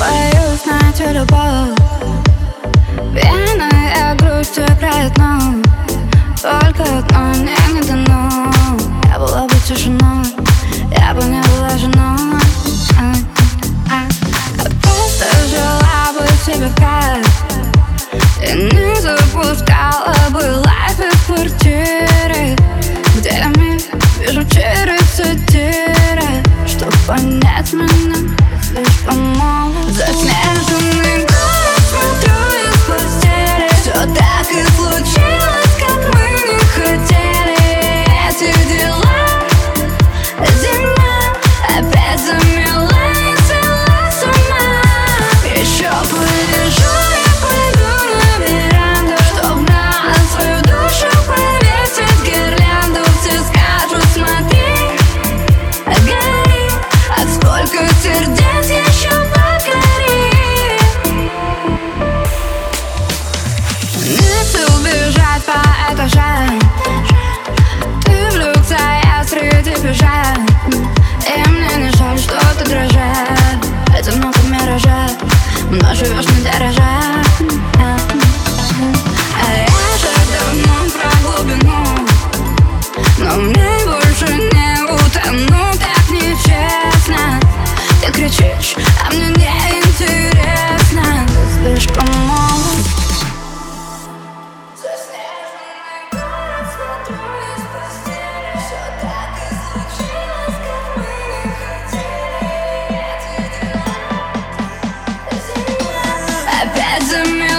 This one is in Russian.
счастье, любовь. Пьяная грусть играет, но Только одно мне не дано. Я была бы тишиной Я бы не была женой. А, а, а Просто жила бы себе в кайф. И не запускала бы лайф из квартиры Где я мир вижу через сатиры Чтоб понять меня personality чужая И мне не жаль, что ты дрожа Это много миража но живешь doesn't.